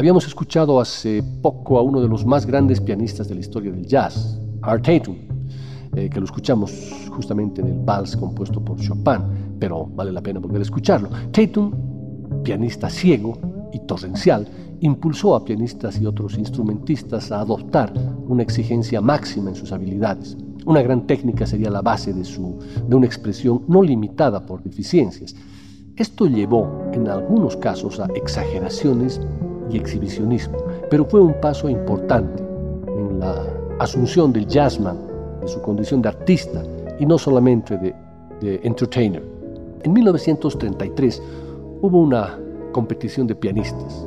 Habíamos escuchado hace poco a uno de los más grandes pianistas de la historia del jazz, Art Tatum, eh, que lo escuchamos justamente en el vals compuesto por Chopin, pero vale la pena volver a escucharlo. Tatum, pianista ciego y torrencial, impulsó a pianistas y otros instrumentistas a adoptar una exigencia máxima en sus habilidades. Una gran técnica sería la base de, su, de una expresión no limitada por deficiencias. Esto llevó, en algunos casos, a exageraciones y exhibicionismo, pero fue un paso importante en la asunción del jazzman, de su condición de artista y no solamente de, de entertainer. En 1933 hubo una competición de pianistas.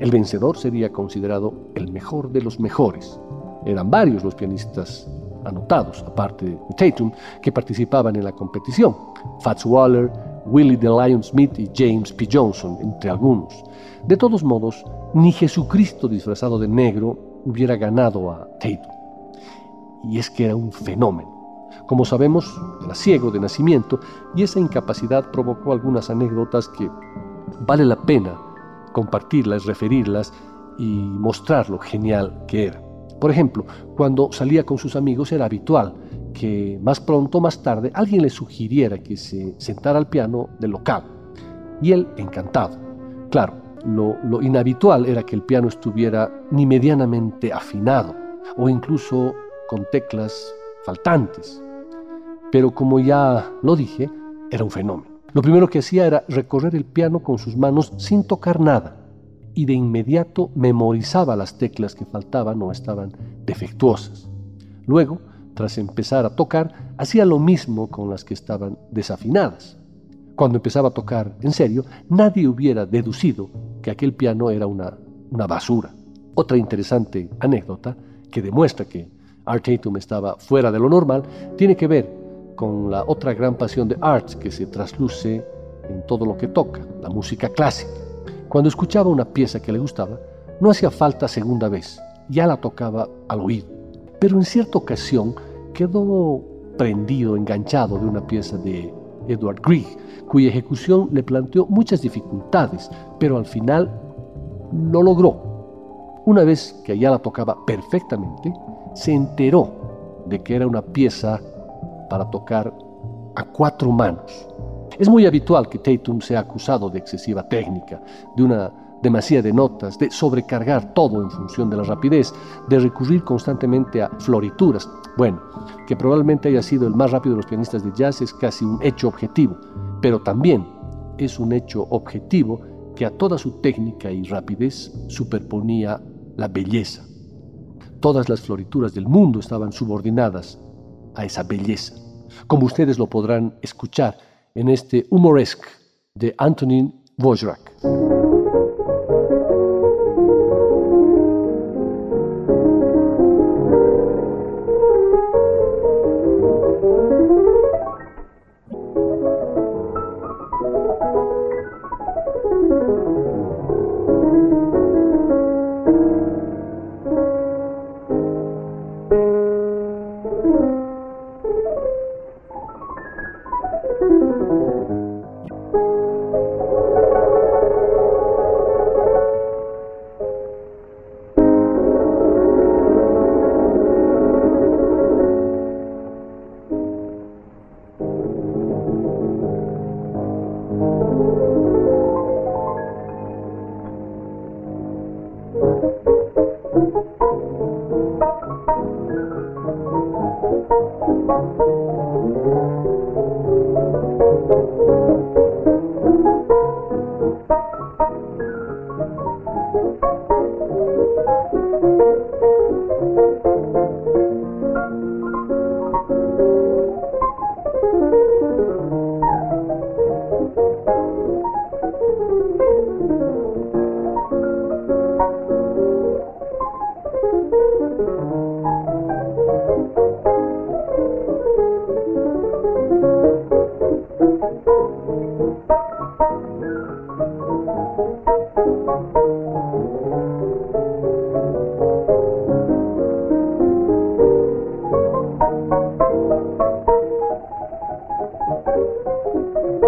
El vencedor sería considerado el mejor de los mejores. Eran varios los pianistas anotados, aparte de Tatum, que participaban en la competición. Fats Waller, Willie the Lion Smith y James P. Johnson, entre algunos. De todos modos, ni Jesucristo disfrazado de negro hubiera ganado a Tatum. Y es que era un fenómeno. Como sabemos, era ciego de nacimiento y esa incapacidad provocó algunas anécdotas que vale la pena compartirlas, referirlas y mostrar lo genial que era. Por ejemplo, cuando salía con sus amigos era habitual más pronto o más tarde alguien le sugiriera que se sentara al piano del local. Y él encantado. Claro, lo, lo, inhabitual era que el piano estuviera ni medianamente afinado o incluso con teclas faltantes. Pero como ya lo dije, era un fenómeno. Lo primero que hacía era recorrer el piano con sus manos sin tocar nada y de inmediato memorizaba las teclas que faltaban o estaban defectuosas. Luego, tras empezar a tocar, hacía lo mismo con las que estaban desafinadas. Cuando empezaba a tocar en serio, nadie hubiera deducido que aquel piano era una, una basura. Otra interesante anécdota que demuestra que Art Tatum estaba fuera de lo normal tiene que ver con la otra gran pasión de Art que se trasluce en todo lo que toca, la música clásica. Cuando escuchaba una pieza que le gustaba, no hacía falta segunda vez, ya la tocaba al oído. Pero en cierta ocasión quedó prendido, enganchado de una pieza de Edward Grieg, cuya ejecución le planteó muchas dificultades, pero al final lo logró. Una vez que ya la tocaba perfectamente, se enteró de que era una pieza para tocar a cuatro manos. Es muy habitual que Tatum sea acusado de excesiva técnica, de una demasía de notas, de sobrecargar todo en función de la rapidez, de recurrir constantemente a florituras. Bueno, que probablemente haya sido el más rápido de los pianistas de jazz es casi un hecho objetivo, pero también es un hecho objetivo que a toda su técnica y rapidez superponía la belleza. Todas las florituras del mundo estaban subordinadas a esa belleza, como ustedes lo podrán escuchar en este humoresque de Antonin Wojrak.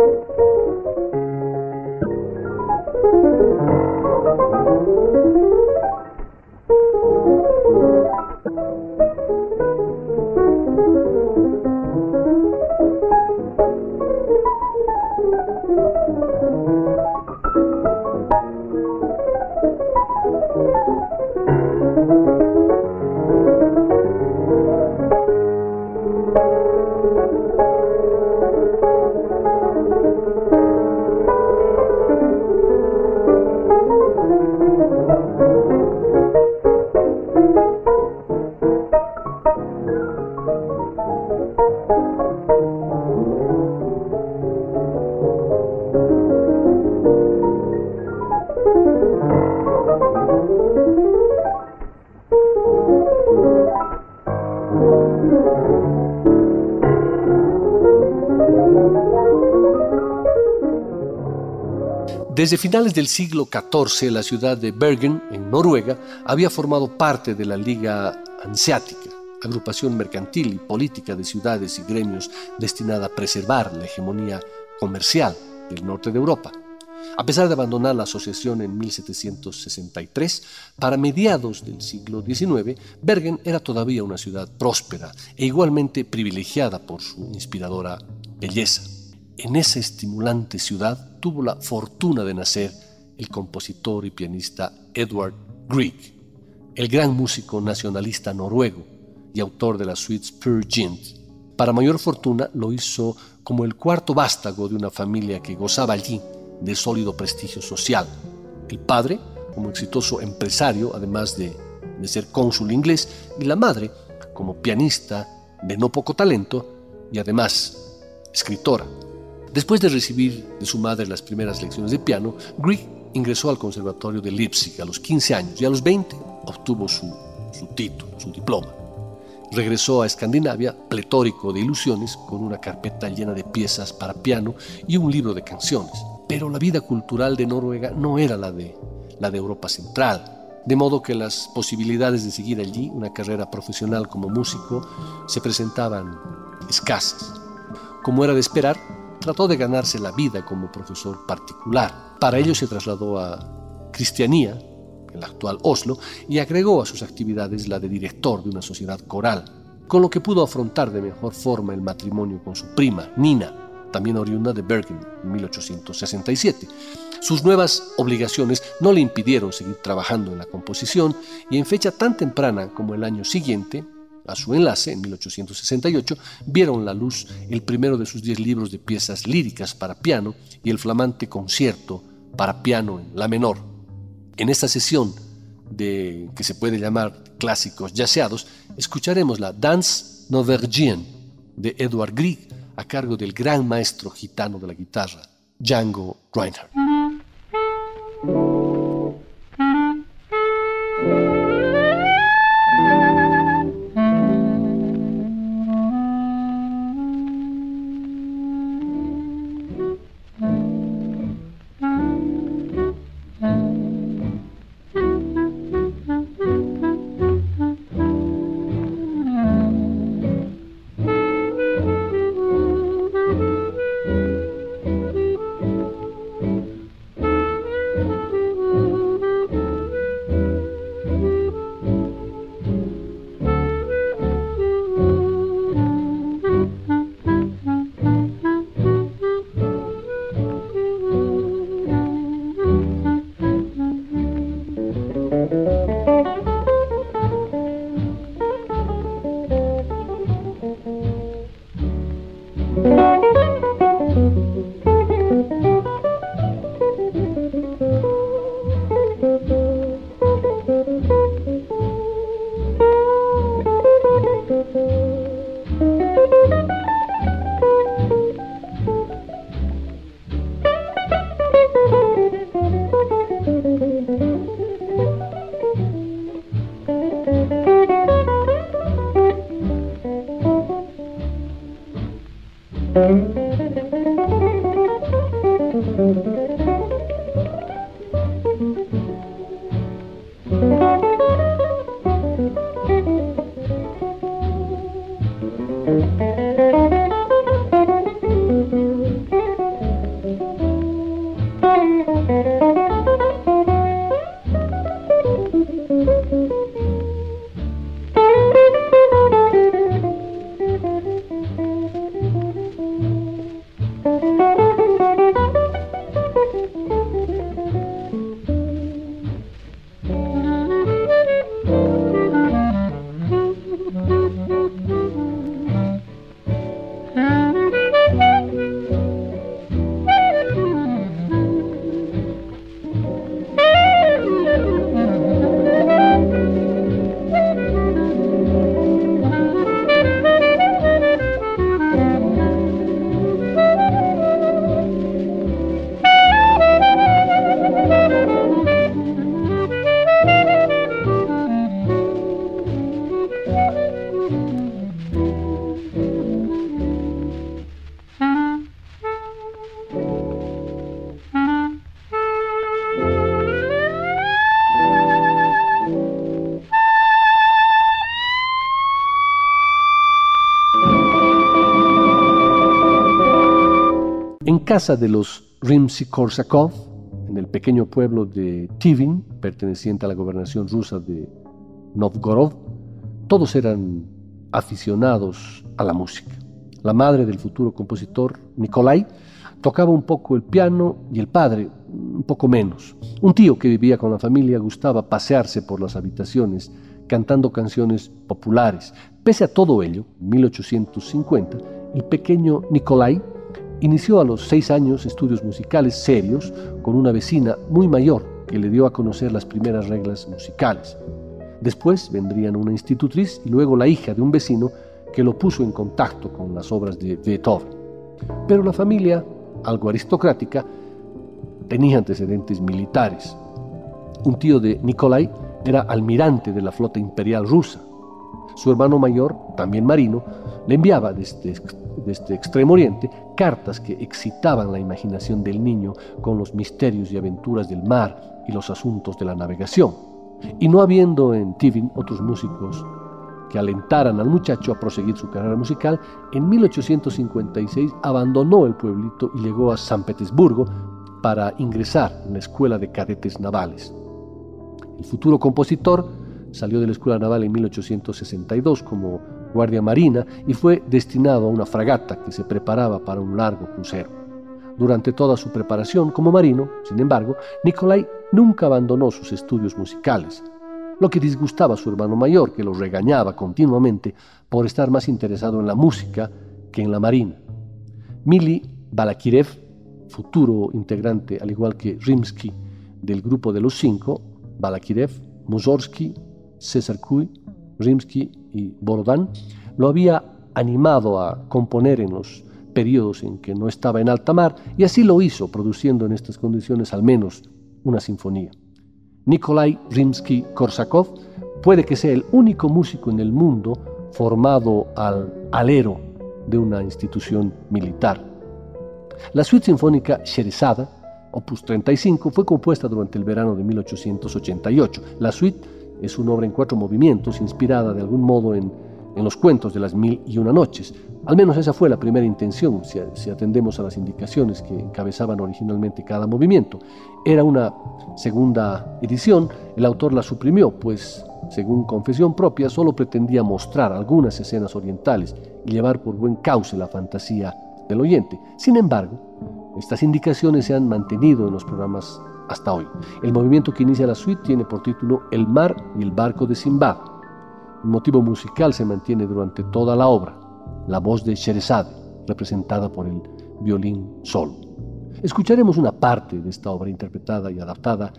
Thank you. Desde finales del siglo XIV, la ciudad de Bergen, en Noruega, había formado parte de la Liga Hanseática, agrupación mercantil y política de ciudades y gremios destinada a preservar la hegemonía comercial del norte de Europa. A pesar de abandonar la asociación en 1763, para mediados del siglo XIX, Bergen era todavía una ciudad próspera e igualmente privilegiada por su inspiradora belleza. En esa estimulante ciudad tuvo la fortuna de nacer el compositor y pianista Edward Grieg, el gran músico nacionalista noruego y autor de las suites Peer Gynt. Para mayor fortuna lo hizo como el cuarto vástago de una familia que gozaba allí de sólido prestigio social. El padre, como exitoso empresario, además de, de ser cónsul inglés, y la madre, como pianista de no poco talento y además escritora. Después de recibir de su madre las primeras lecciones de piano, Grieg ingresó al Conservatorio de Leipzig a los 15 años y a los 20 obtuvo su, título, su diploma. Regresó a Escandinavia pletórico de ilusiones con una carpeta llena de piezas para piano y un libro de canciones. Pero la vida cultural de Noruega no era la de, la de Europa Central, de modo que las posibilidades de seguir allí una carrera profesional como músico se presentaban escasas. Como era de esperar, trató de ganarse la vida como profesor particular. Para ello se trasladó a Cristianía, el actual Oslo, y agregó a sus actividades la de director de una sociedad coral, con lo que pudo afrontar de mejor forma el matrimonio con su prima, Nina, también oriunda de Bergen, en 1867. Sus nuevas obligaciones no le impidieron seguir trabajando en la composición y en fecha tan temprana como el año siguiente, a su enlace, en 1868, vieron la luz el primero de sus diez libros de piezas líricas para piano y el flamante concierto para piano en la menor. En esta sesión de que se puede llamar clásicos yaceados, escucharemos la Dance Norvégien de Edward Grieg a cargo del gran maestro gitano de la guitarra, Django Reinhardt. Casa de los Rimsky-Korsakov, en el pequeño pueblo de Tivin, perteneciente a la gobernación rusa de Novgorod, todos eran aficionados a la música. La madre del futuro compositor, Nikolai, tocaba un poco el piano y el padre un poco menos. Un tío que vivía con la familia gustaba pasearse por las habitaciones cantando canciones populares. Pese a todo ello, en 1850, el pequeño Nikolai Inició a los seis años estudios musicales serios con una vecina muy mayor que le dio a conocer las primeras reglas musicales. Después vendrían una institutriz y luego la hija de un vecino que lo puso en contacto con las obras de Beethoven. Pero la familia, algo aristocrática, tenía antecedentes militares. Un tío de Nikolai era almirante de la flota imperial rusa. Su hermano mayor, también marino, le enviaba desde, desde Extremo Oriente cartas que excitaban la imaginación del niño con los misterios y aventuras del mar y los asuntos de la navegación. Y no habiendo en Tivin otros músicos que alentaran al muchacho a proseguir su carrera musical, en 1856 abandonó el pueblito y llegó a San Petersburgo para ingresar en la Escuela de Cadetes Navales. El futuro compositor salió de la Escuela Naval en 1862 como guardia marina y fue destinado a una fragata que se preparaba para un largo crucero. Durante toda su preparación como marino, sin embargo, Nikolai nunca abandonó sus estudios musicales, lo que disgustaba a su hermano mayor, que lo regañaba continuamente por estar más interesado en la música que en la marina. Mili Balakirev, futuro integrante, al igual que Rimsky, del grupo de los cinco, Balakirev, Mussorgsky, César Kuy, Rimsky y Borodán, lo había animado a componer en los periodos en que no estaba en alta mar y así lo hizo, produciendo en estas condiciones al menos una sinfonía. Nikolai Rimsky-Korsakov puede que sea el único músico en el mundo formado al alero de una institución militar. La suite sinfónica Sherezada, opus 35, fue compuesta durante el verano de 1888. La suite es una obra en cuatro movimientos, inspirada de algún modo en, los cuentos de las mil y una noches. Al menos esa fue la primera intención, si, atendemos a las indicaciones que encabezaban originalmente cada movimiento. Era una segunda edición, el autor la suprimió, pues, según confesión propia, solo pretendía mostrar algunas escenas orientales y llevar por buen cauce la fantasía del oyente. Sin embargo, estas indicaciones se han mantenido en los programas hasta hoy. El movimiento que inicia la suite tiene por título El mar y el barco de Simbad. Un motivo musical se mantiene durante toda la obra, la voz de Sherazade, representada por el violín solo. Escucharemos una parte de esta obra interpretada y adaptada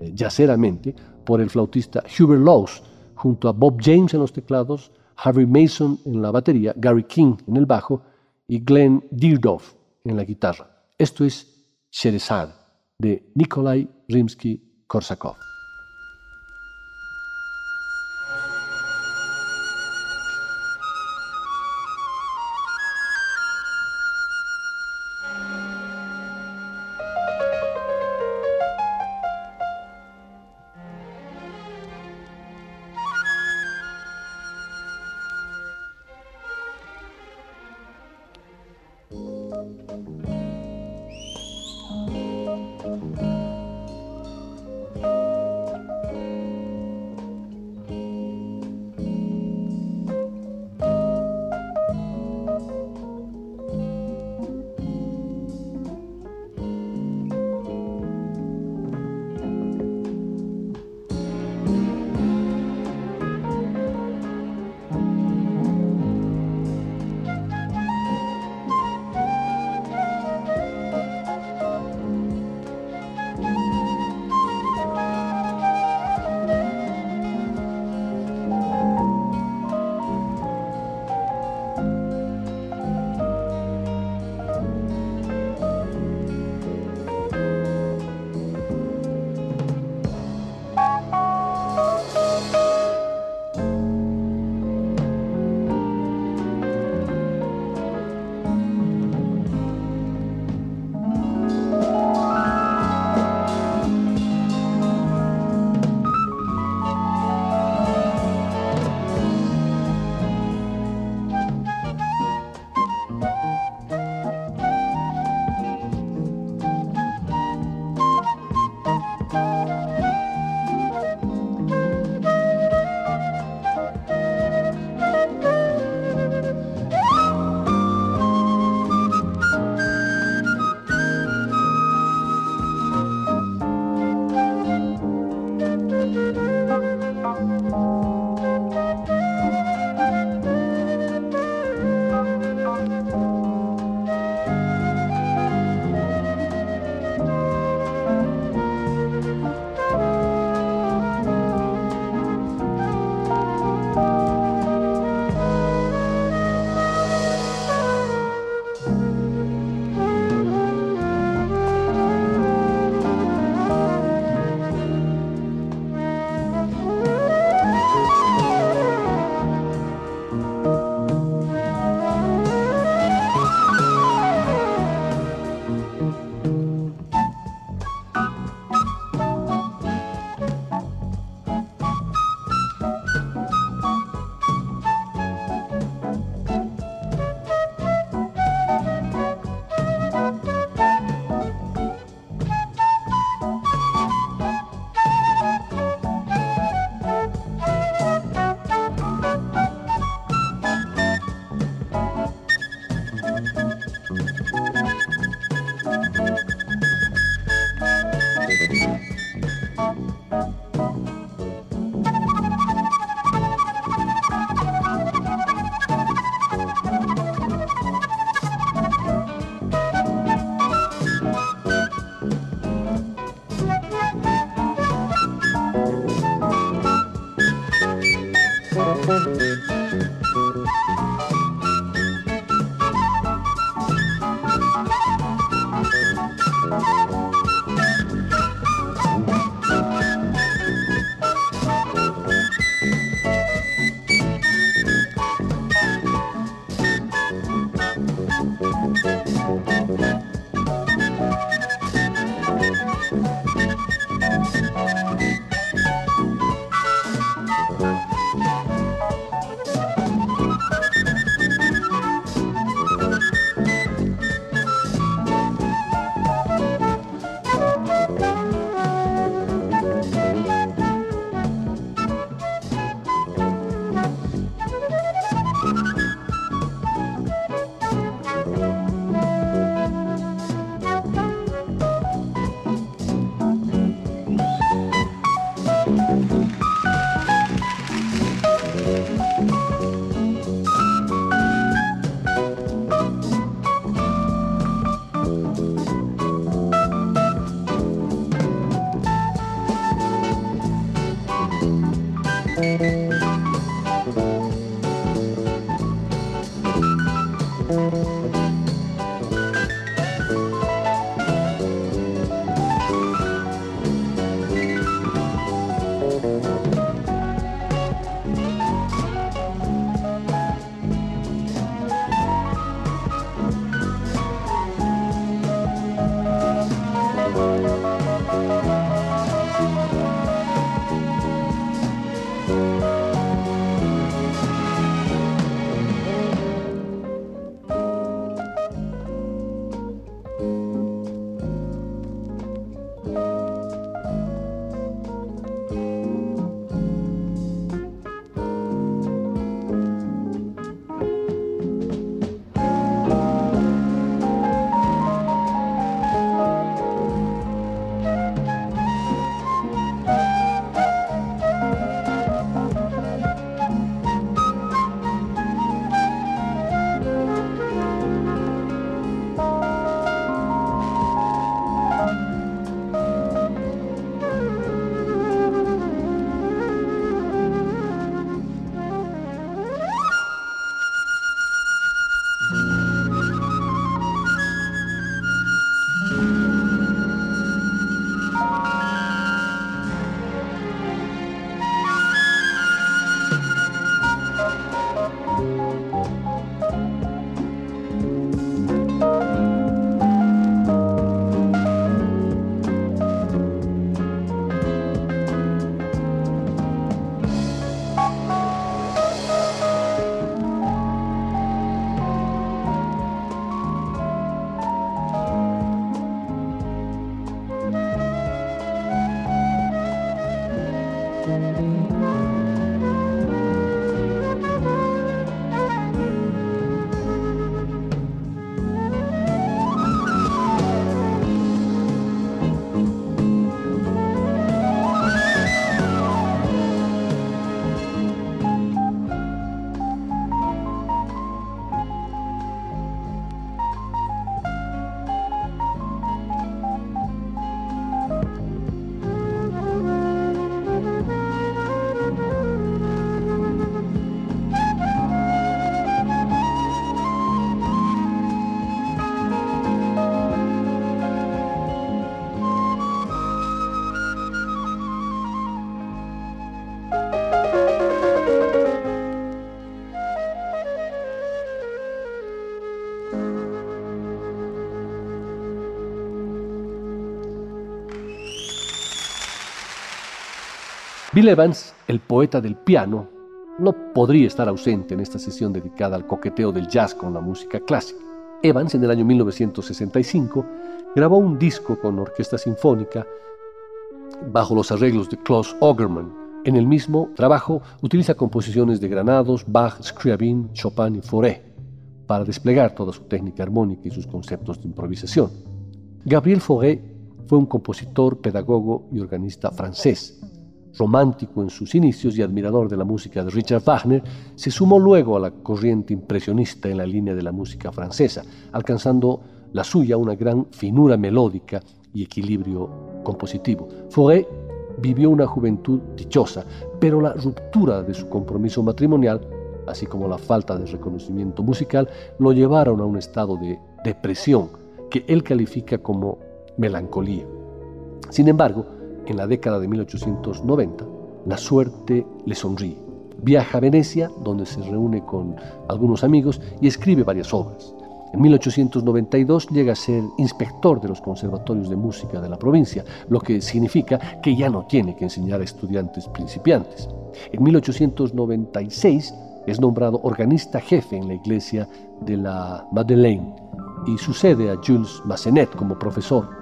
eh, yaceramente por el flautista Hubert Laws, junto a Bob James en los teclados, Harvey Mason en la batería, Gary King en el bajo y Glenn Dierdorf en la guitarra. Esto es Sherazade de Nikolai Rimsky-Korsakov. Evans, el poeta del piano, no podría estar ausente en esta sesión dedicada al coqueteo del jazz con la música clásica. Evans, en el año 1965, grabó un disco con orquesta sinfónica bajo los arreglos de Klaus Ogerman. En el mismo trabajo utiliza composiciones de Granados, Bach, Scriabin, Chopin y Fauré para desplegar toda su técnica armónica y sus conceptos de improvisación. Gabriel Fauré fue un compositor, pedagogo y organista francés. Romántico en sus inicios y admirador de la música de Richard Wagner, se sumó luego a la corriente impresionista en la línea de la música francesa, alcanzando la suya una gran finura melódica y equilibrio compositivo. Fauré vivió una juventud dichosa, pero la ruptura de su compromiso matrimonial, así como la falta de reconocimiento musical, lo llevaron a un estado de depresión que él califica como melancolía. Sin embargo, en la década de 1890, la suerte le sonríe. Viaja a Venecia, donde se reúne con algunos amigos y escribe varias obras. En 1892 llega a ser inspector de los conservatorios de música de la provincia, lo que significa que ya no tiene que enseñar a estudiantes principiantes. En 1896 es nombrado organista jefe en la iglesia de la Madeleine y sucede a Jules Massenet como profesor,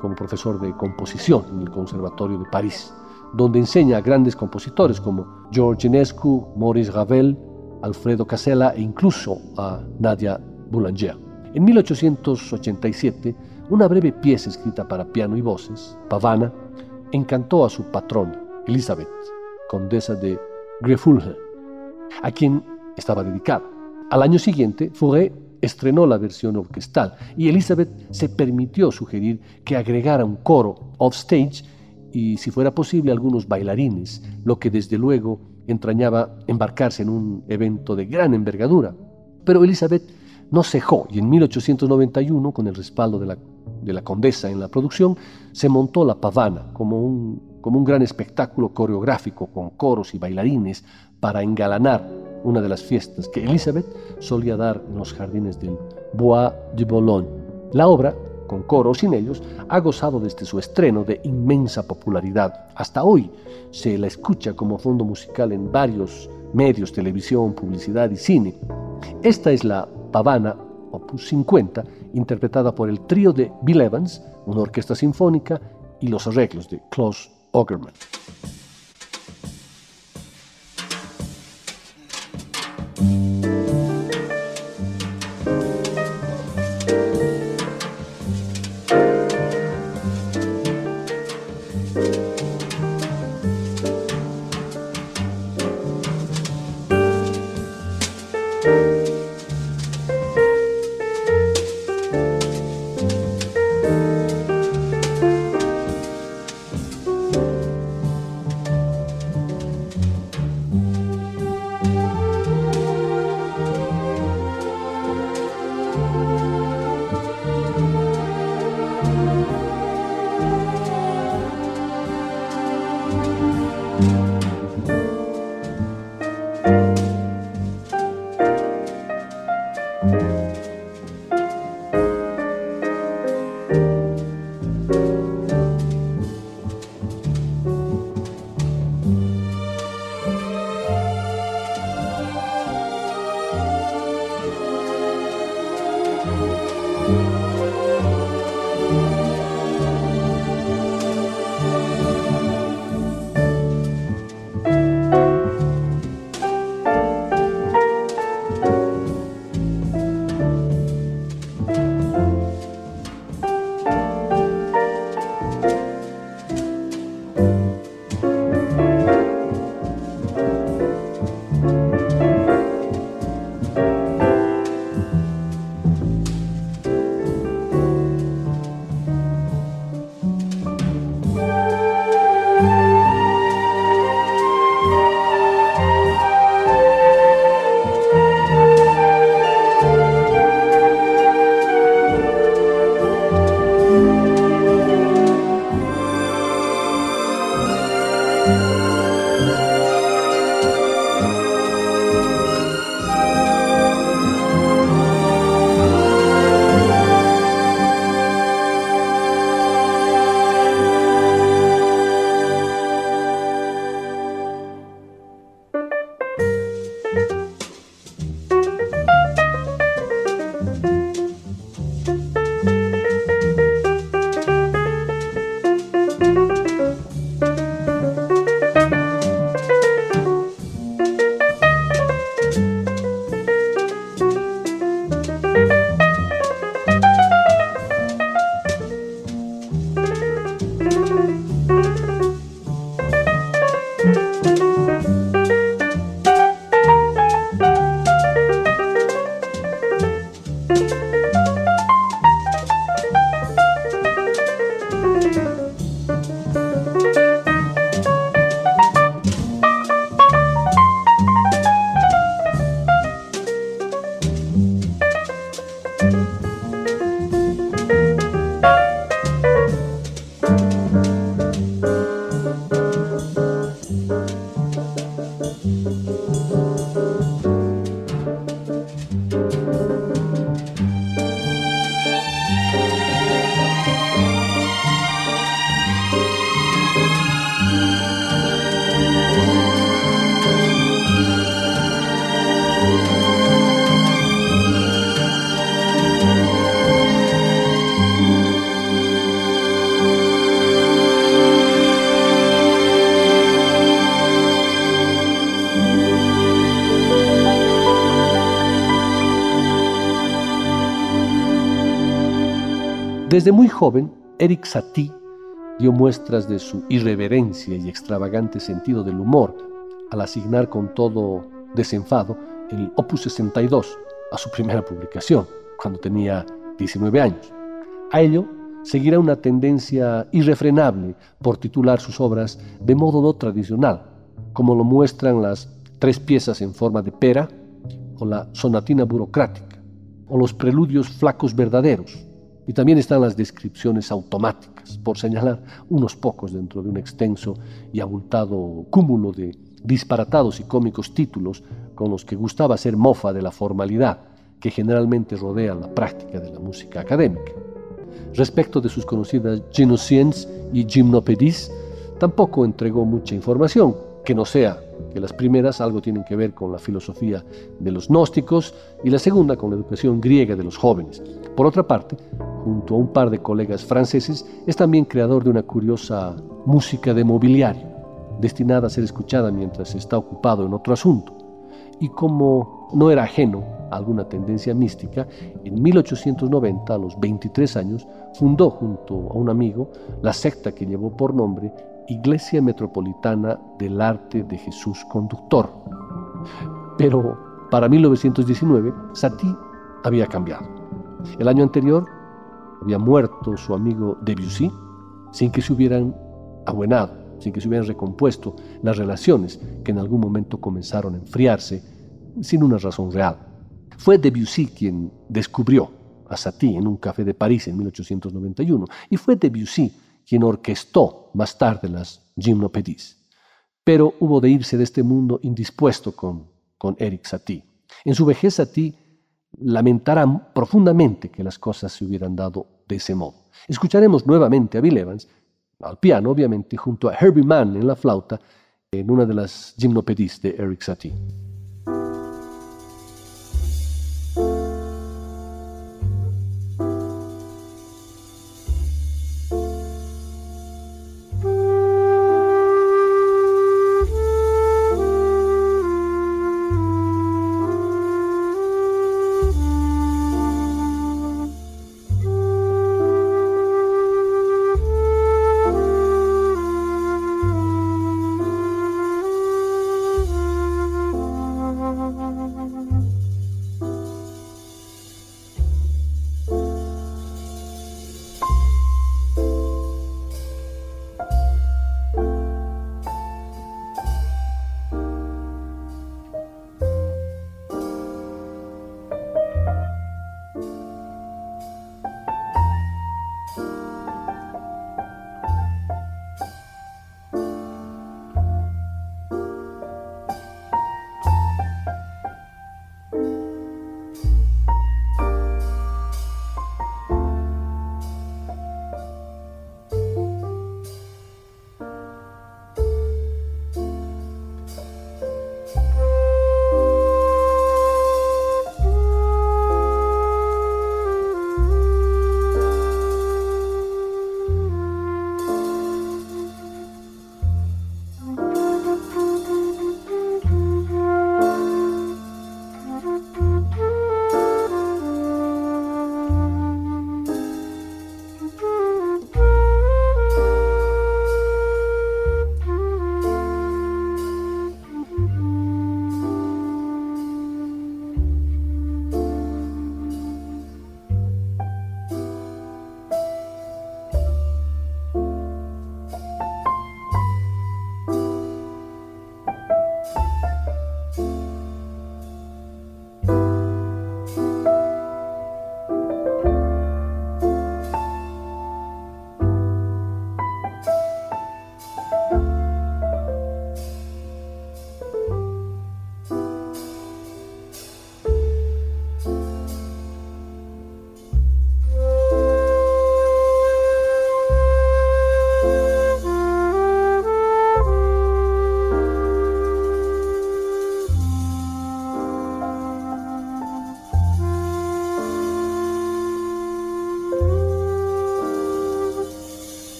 como profesor de composición en el Conservatorio de París, donde enseña a grandes compositores como George Enescu, Maurice Ravel, Alfredo Casella e incluso a Nadia Boulanger. En 1887, una breve pieza escrita para piano y voces, Pavana, encantó a su patrona, Elizabeth, condesa de Grefulhe, a quien estaba dedicada. Al año siguiente, Fauré estrenó la versión orquestal y Elizabeth se permitió sugerir que agregara un coro off-stage y, si fuera posible, algunos bailarines, lo que desde luego entrañaba embarcarse en un evento de gran envergadura. Pero Elizabeth no cejó y en 1891, con el respaldo de la, de la condesa en la producción, se montó la pavana como un, como un gran espectáculo coreográfico con coros y bailarines para engalanar una de las fiestas que Elizabeth solía dar en los jardines del Bois de Boulogne. La obra, con coro o sin ellos, ha gozado desde su estreno de inmensa popularidad. Hasta hoy se la escucha como fondo musical en varios medios, televisión, publicidad y cine. Esta es la Pavana, opus 50, interpretada por el trío de Bill Evans, una orquesta sinfónica, y los arreglos de Klaus Ogerman. Desde muy joven, Eric Satie dio muestras de su irreverencia y extravagante sentido del humor al asignar con todo desenfado el Opus 62 a su primera publicación, cuando tenía 19 años. A ello seguirá una tendencia irrefrenable por titular sus obras de modo no tradicional, como lo muestran las tres piezas en forma de pera, o la sonatina burocrática, o los preludios flacos verdaderos, y también están las descripciones automáticas, por señalar unos pocos dentro de un extenso y abultado cúmulo de disparatados y cómicos títulos con los que gustaba hacer mofa de la formalidad que generalmente rodea la práctica de la música académica. Respecto de sus conocidas Genociens y Gymnopédies, tampoco entregó mucha información, que no sea que las primeras algo tienen que ver con la filosofía de los gnósticos y la segunda con la educación griega de los jóvenes. Por otra parte, junto a un par de colegas franceses, es también creador de una curiosa música de mobiliario, destinada a ser escuchada mientras está ocupado en otro asunto. Y como no era ajeno a alguna tendencia mística, en 1890, a los 23 años, fundó junto a un amigo la secta que llevó por nombre Iglesia Metropolitana del Arte de Jesús Conductor. Pero para 1919, Satie había cambiado. El año anterior había muerto su amigo Debussy sin que se hubieran abuenado, sin que se hubieran recompuesto las relaciones que en algún momento comenzaron a enfriarse sin una razón real. Fue Debussy quien descubrió a Satie en un café de París en 1891 y fue Debussy quien orquestó más tarde las Gymnopédies. Pero hubo de irse de este mundo indispuesto con, con Eric Satie. En su vejez Satie lamentará profundamente que las cosas se hubieran dado de ese modo. Escucharemos nuevamente a Bill Evans, al piano obviamente, junto a Herbie Mann en la flauta, en una de las Gymnopédies de Eric Satie.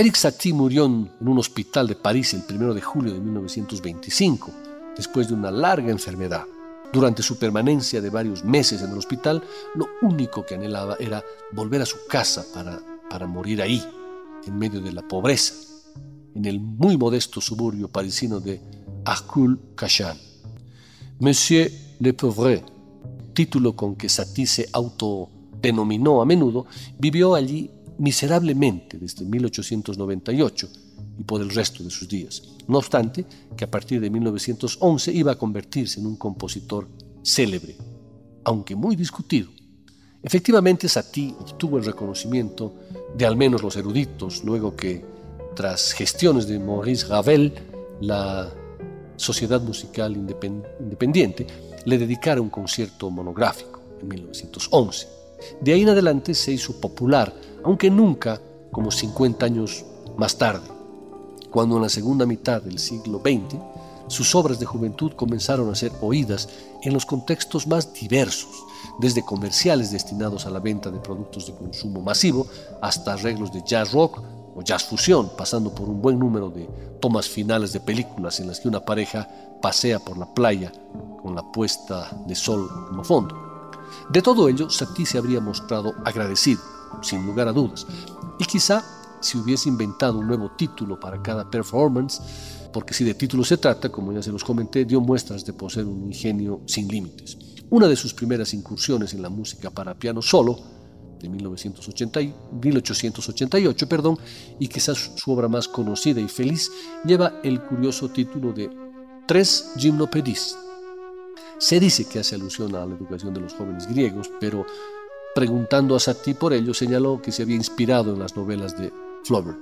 Eric Satie murió en un hospital de París el 1 de julio de 1925, después de una larga enfermedad. Durante su permanencia de varios meses en el hospital, lo único que anhelaba era volver a su casa para, para morir ahí, en medio de la pobreza, en el muy modesto suburbio parisino de Arcul-Cachan. Monsieur Le Pauvre, título con que Satie se autodenominó a menudo, vivió allí miserablemente desde 1898 y por el resto de sus días. No obstante, que a partir de 1911 iba a convertirse en un compositor célebre, aunque muy discutido. Efectivamente, Satie obtuvo el reconocimiento de al menos los eruditos, luego que, tras gestiones de Maurice Ravel, la Sociedad Musical Independiente le dedicara un concierto monográfico en 1911. De ahí en adelante se hizo popular, aunque nunca como 50 años más tarde cuando en la segunda mitad del siglo XX sus obras de juventud comenzaron a ser oídas en los contextos más diversos, desde comerciales destinados a la venta de productos de consumo masivo hasta arreglos de jazz rock o jazz fusión, pasando por un buen número de tomas finales de películas en las que una pareja pasea por la playa con la puesta de sol como fondo. De todo ello, Satie se habría mostrado agradecido, sin lugar a dudas, y quizá si hubiese inventado un nuevo título para cada performance, porque si de título se trata, como ya se los comenté, dio muestras de poseer un ingenio sin límites. Una de sus primeras incursiones en la música para piano solo, de 1980, 1888, perdón, y quizás su obra más conocida y feliz, lleva el curioso título de Tres Gymnopédies. Se dice que hace alusión a la educación de los jóvenes griegos, pero preguntando a Satie por ello, señaló que se había inspirado en las novelas de Flaubert.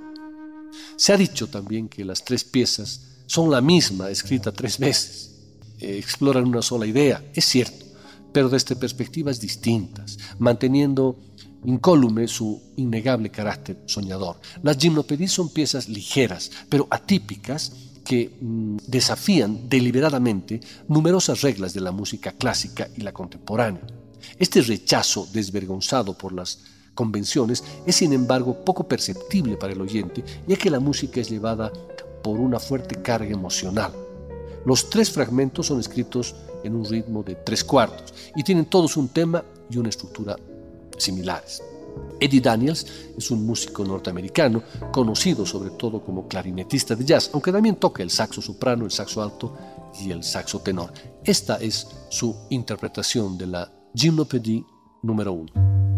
Se ha dicho también que las tres piezas son la misma, escrita tres veces. Eh, exploran una sola idea, es cierto, pero desde perspectivas distintas, manteniendo incólume su innegable carácter soñador. Las gimnopedías son piezas ligeras, pero atípicas, que mm, desafían deliberadamente numerosas reglas de la música clásica y la contemporánea. Este rechazo desvergonzado por las convenciones es sin embargo poco perceptible para el oyente, ya que la música es llevada por una fuerte carga emocional. Los tres fragmentos son escritos en un ritmo de tres cuartos y tienen todos un tema y una estructura similares. Eddie Daniels es un músico norteamericano conocido sobre todo como clarinetista de jazz, aunque también toca el saxo soprano, el saxo alto y el saxo tenor. Esta es su interpretación de la Gymnopédie número 1.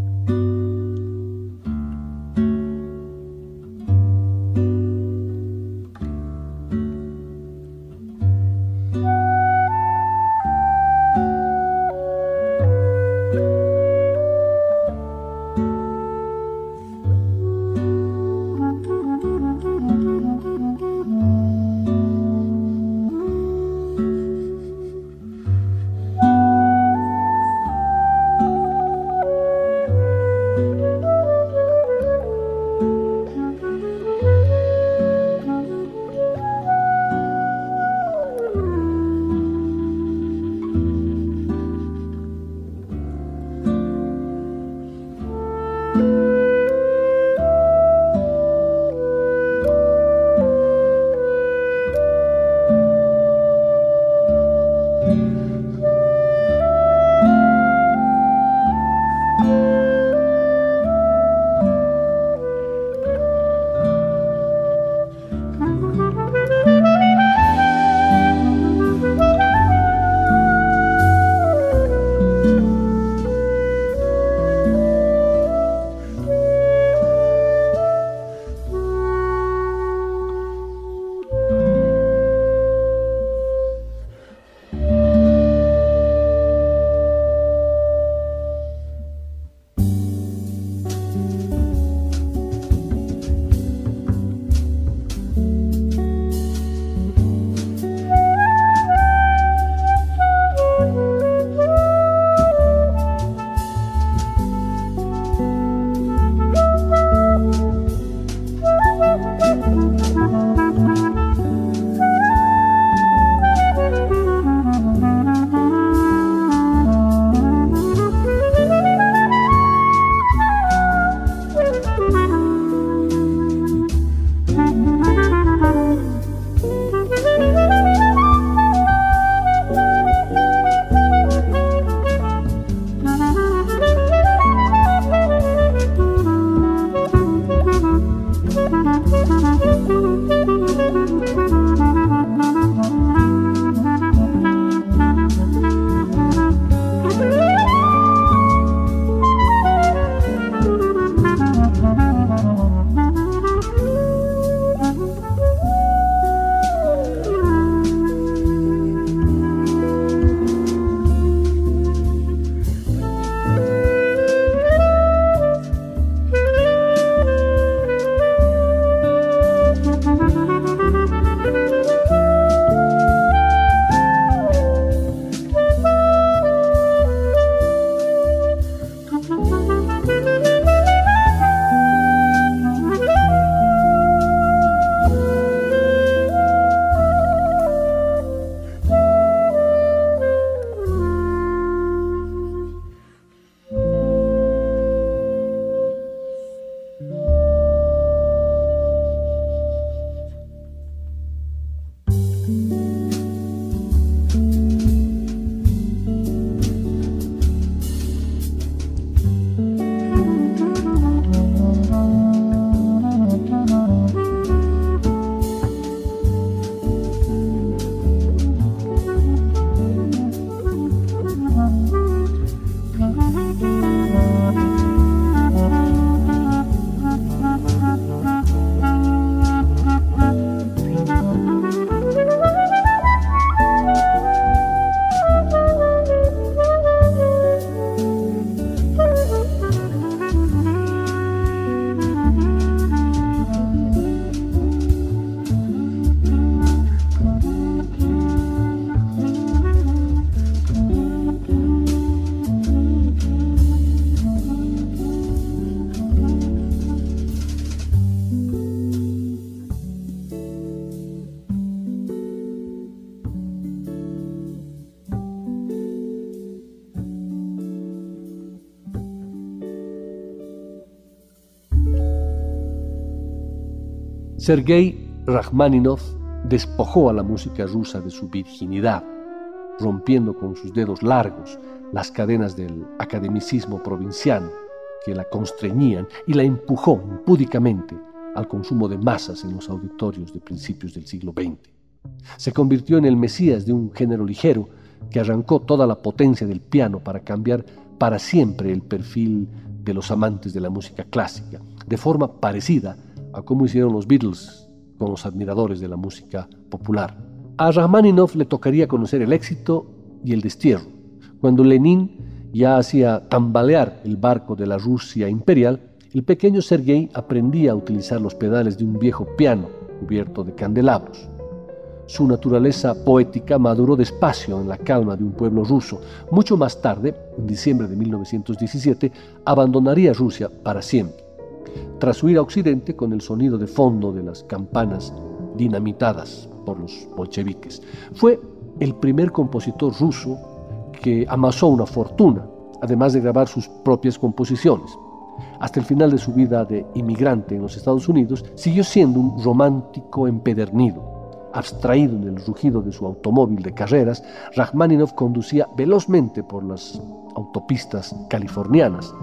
Sergei Rachmaninov despojó a la música rusa de su virginidad, rompiendo con sus dedos largos las cadenas del academicismo provinciano que la constreñían y la empujó impúdicamente al consumo de masas en los auditorios de principios del siglo XX. Se convirtió en el mesías de un género ligero que arrancó toda la potencia del piano para cambiar para siempre el perfil de los amantes de la música clásica, de forma parecida a como hicieron los Beatles con los admiradores de la música popular. A Rachmaninoff le tocaría conocer el éxito y el destierro, cuando Lenin ya hacía tambalear el barco de la Rusia imperial, el pequeño Sergei aprendía a utilizar los pedales de un viejo piano cubierto de candelabros. Su naturaleza poética maduró despacio en la calma de un pueblo ruso. Mucho más tarde, en diciembre de 1917, abandonaría Rusia para siempre tras huir a Occidente con el sonido de fondo de las campanas dinamitadas por los bolcheviques. Fue el primer compositor ruso que amasó una fortuna, además de grabar sus propias composiciones. Hasta el final de su vida de inmigrante en los Estados Unidos, siguió siendo un romántico empedernido. Abstraído en el rugido de su automóvil de carreras, Rachmaninoff conducía velozmente por las autopistas californianas,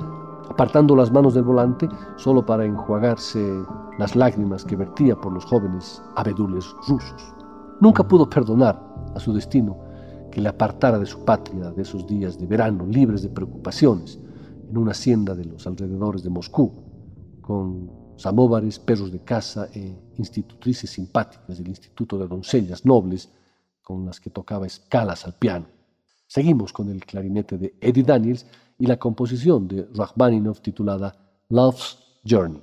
apartando las manos del volante solo para enjuagarse las lágrimas que vertía por los jóvenes abedules rusos. Nunca pudo perdonar a su destino que le apartara de su patria de esos días de verano libres de preocupaciones en una hacienda de los alrededores de Moscú, con samóvares, perros de caza e institutrices simpáticas del Instituto de Doncellas Nobles con las que tocaba escalas al piano. Seguimos con el clarinete de Eddie Daniels y la composición de Rachmaninoff titulada Love's Journey.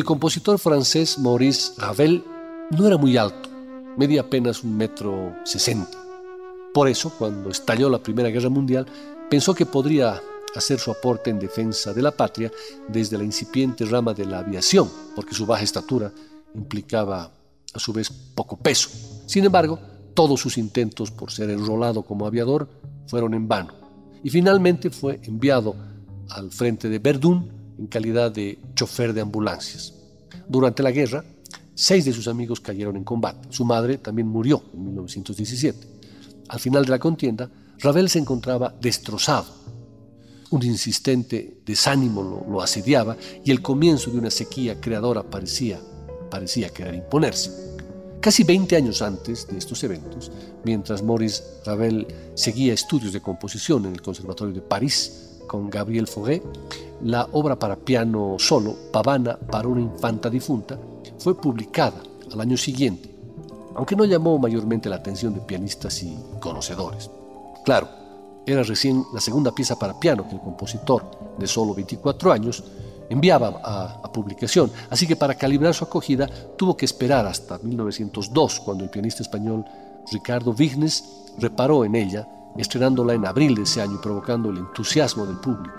El compositor francés Maurice Ravel no era muy alto, medía apenas un metro sesenta. Por eso, cuando estalló la Primera Guerra Mundial, pensó que podría hacer su aporte en defensa de la patria desde la incipiente rama de la aviación, porque su baja estatura implicaba a su vez poco peso. Sin embargo, todos sus intentos por ser enrolado como aviador fueron en vano, y finalmente fue enviado al frente de Verdún en calidad de chofer de ambulancias. Durante la guerra, seis de sus amigos cayeron en combate. Su madre también murió en 1917. Al final de la contienda, Ravel se encontraba destrozado. Un insistente desánimo lo, lo, asediaba y el comienzo de una sequía creadora parecía, parecía querer imponerse. Casi 20 años antes de estos eventos, mientras Maurice Ravel seguía estudios de composición en el Conservatorio de París con Gabriel Fauré, la obra para piano solo, Pavana para una infanta difunta, fue publicada al año siguiente, aunque no llamó mayormente la atención de pianistas y conocedores. Claro, era recién la segunda pieza para piano que el compositor, de solo 24 años, enviaba a, publicación, así que para calibrar su acogida tuvo que esperar hasta 1902, cuando el pianista español Ricardo Vignes reparó en ella, estrenándola en abril de ese año y provocando el entusiasmo del público.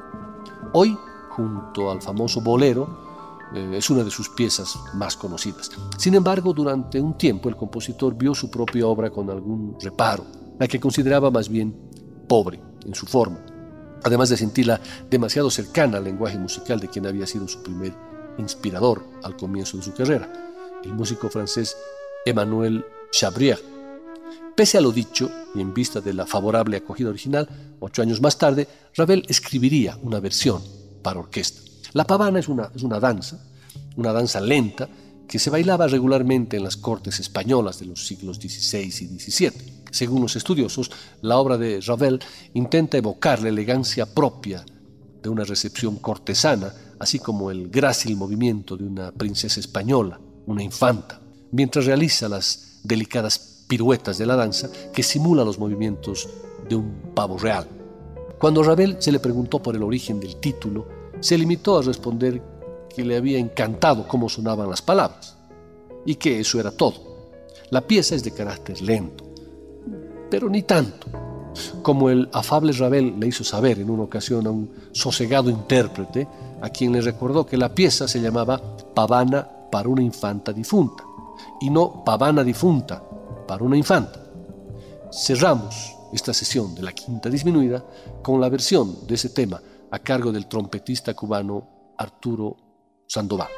Hoy junto al famoso bolero, eh, es una de sus piezas más conocidas. Sin embargo, durante un tiempo el compositor vio su propia obra con algún reparo, la que consideraba más bien pobre en su forma, además de sentirla demasiado cercana al lenguaje musical de quien había sido su primer inspirador al comienzo de su carrera, el músico francés Emmanuel Chabrier. Pese a lo dicho, y en vista de la favorable acogida original, ocho años más tarde, Ravel escribiría una versión para orquesta. La pavana es una, es una danza, una danza lenta, que se bailaba regularmente en las cortes españolas de los siglos XVI y XVII. Según los estudiosos, la obra de Ravel intenta evocar la elegancia propia de una recepción cortesana, así como el grácil movimiento de una princesa española, una infanta, mientras realiza las delicadas piruetas de la danza que simula los movimientos de un pavo real. Cuando Ravel se le preguntó por el origen del título, se limitó a responder que le había encantado cómo sonaban las palabras y que eso era todo. La pieza es de carácter lento, pero ni tanto, como el afable Ravel le hizo saber en una ocasión a un sosegado intérprete, a quien le recordó que la pieza se llamaba Pavana para una infanta difunta, y no Pavana difunta para una infanta. Cerramos esta sesión de la quinta disminuida con la versión de ese tema a cargo del trompetista cubano Arturo Sandoval.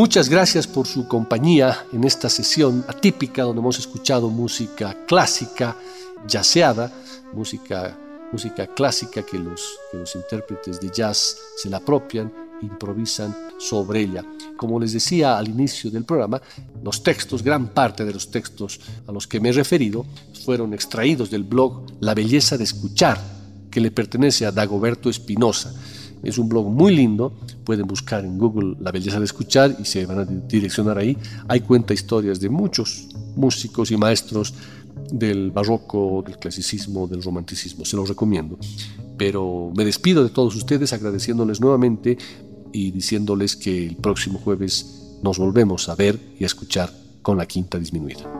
Muchas gracias por su compañía en esta sesión atípica donde hemos escuchado música clásica, yaceada, música, música clásica que los, que los intérpretes de jazz se la apropian, improvisan sobre ella. Como les decía al inicio del programa, los textos, gran parte de los textos a los que me he referido, fueron extraídos del blog La Belleza de Escuchar, que le pertenece a Dagoberto Espinosa. Es un blog muy lindo, pueden buscar en Google La Belleza de Escuchar y se van a direccionar ahí. Hay cuenta historias de muchos músicos y maestros del barroco, del clasicismo, del romanticismo, se los recomiendo. Pero me despido de todos ustedes agradeciéndoles nuevamente y diciéndoles que el próximo jueves nos volvemos a ver y a escuchar con la quinta disminuida.